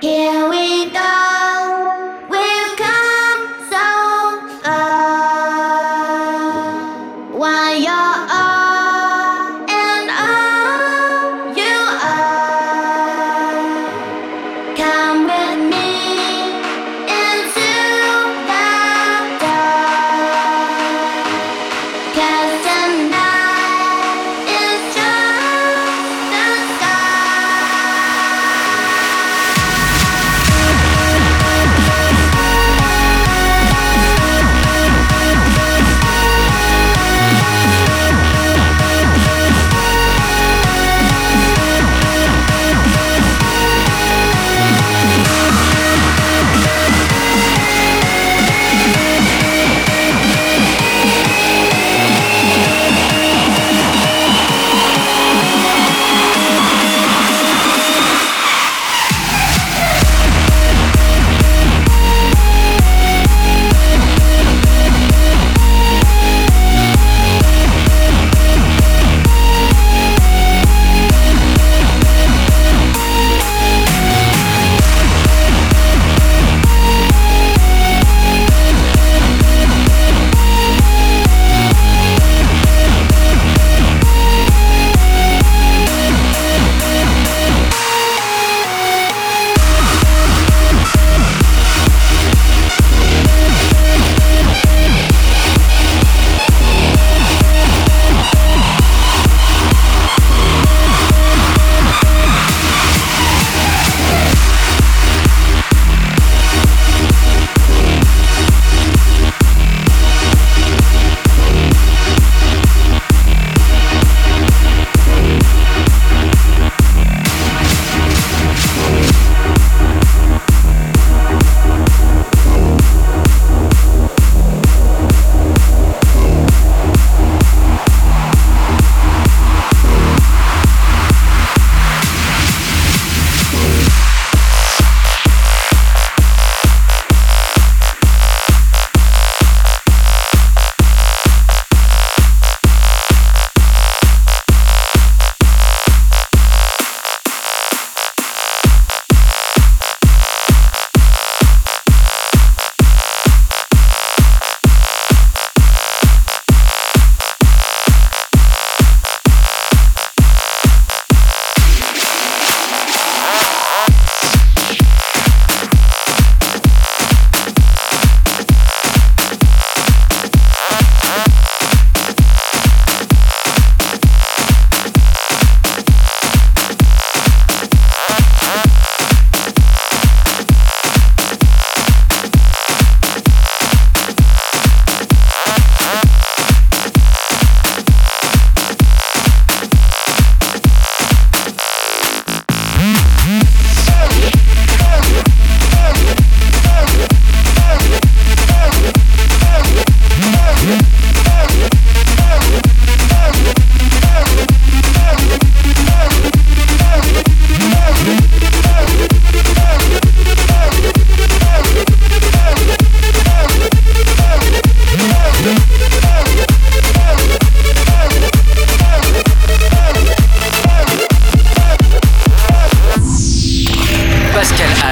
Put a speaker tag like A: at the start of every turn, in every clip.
A: Here we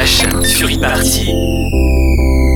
B: sur e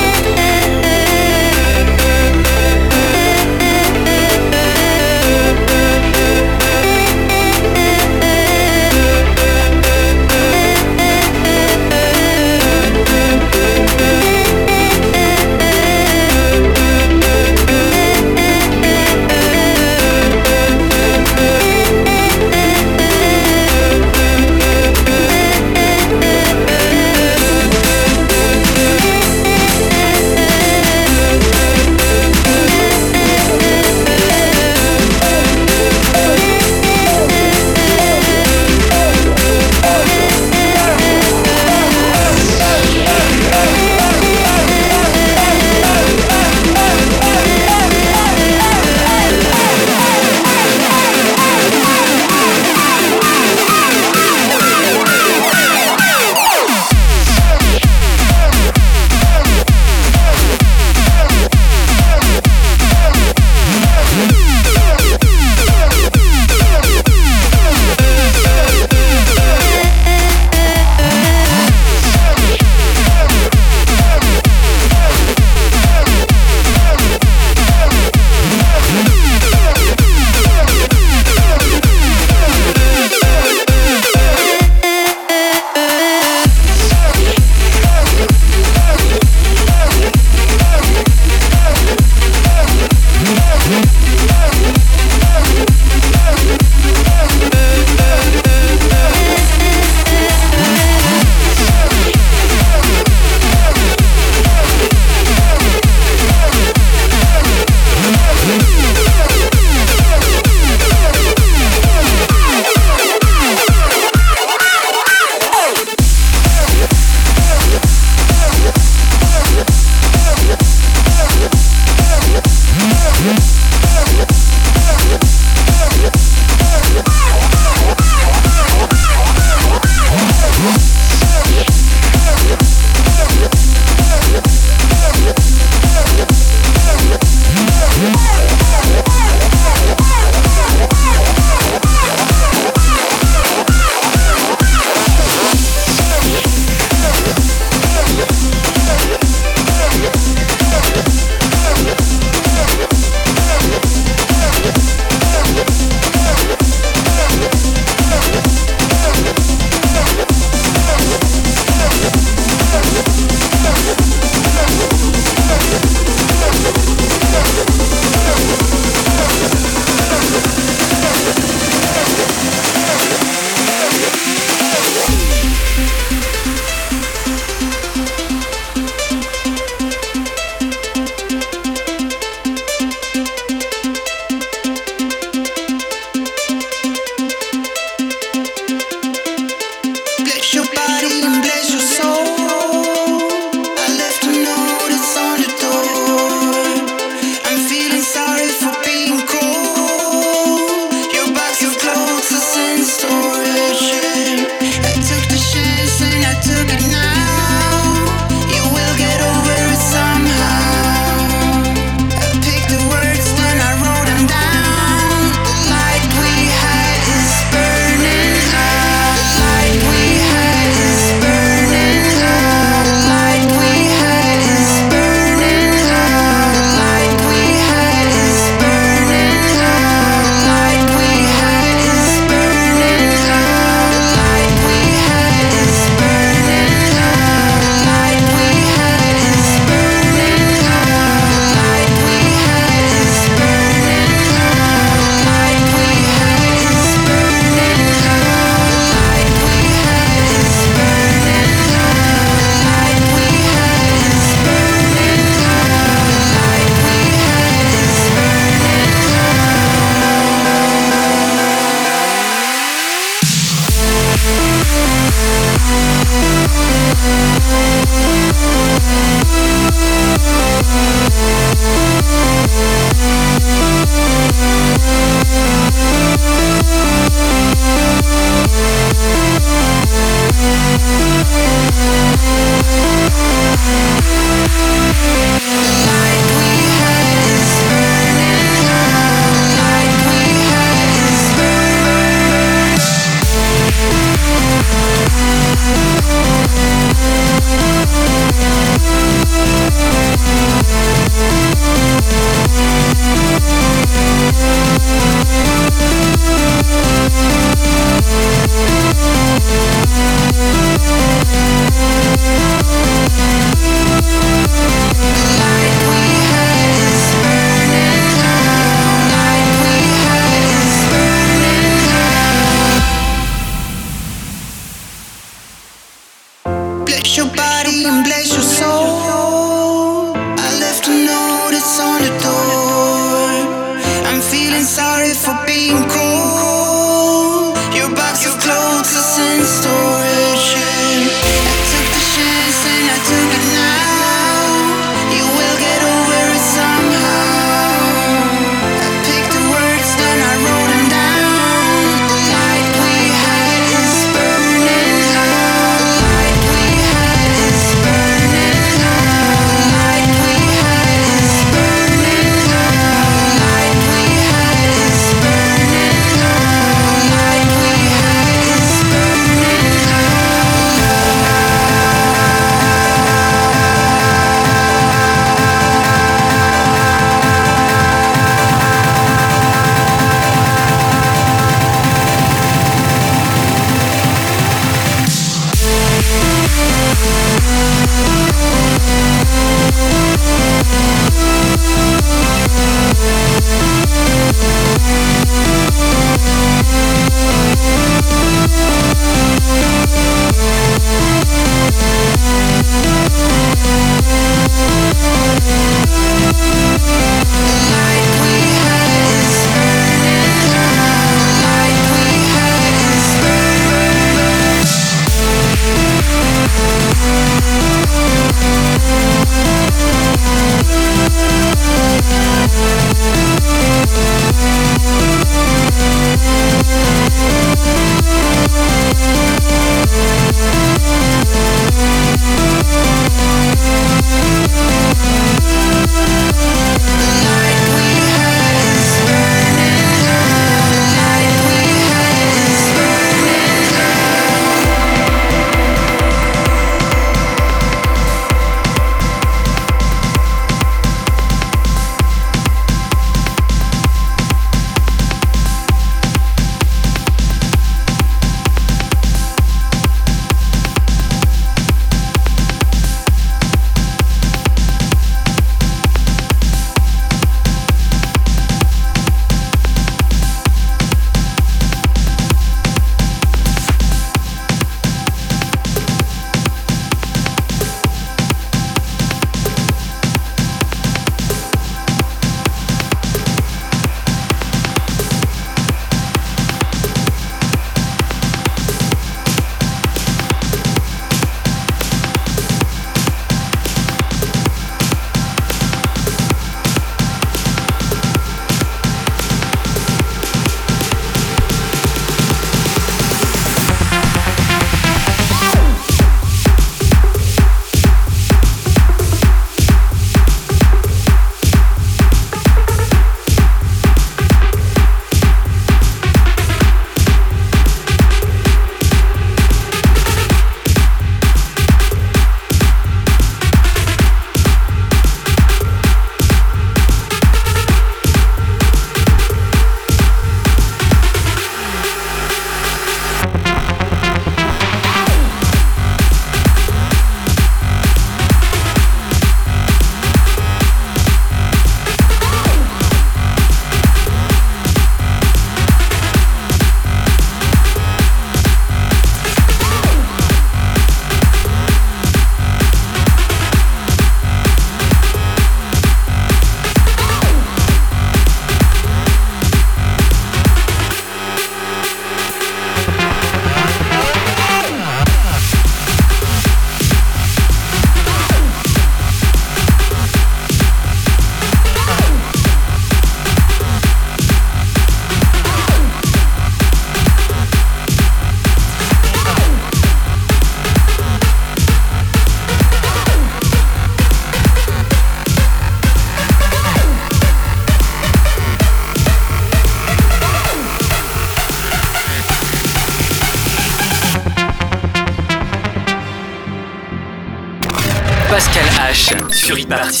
B: sur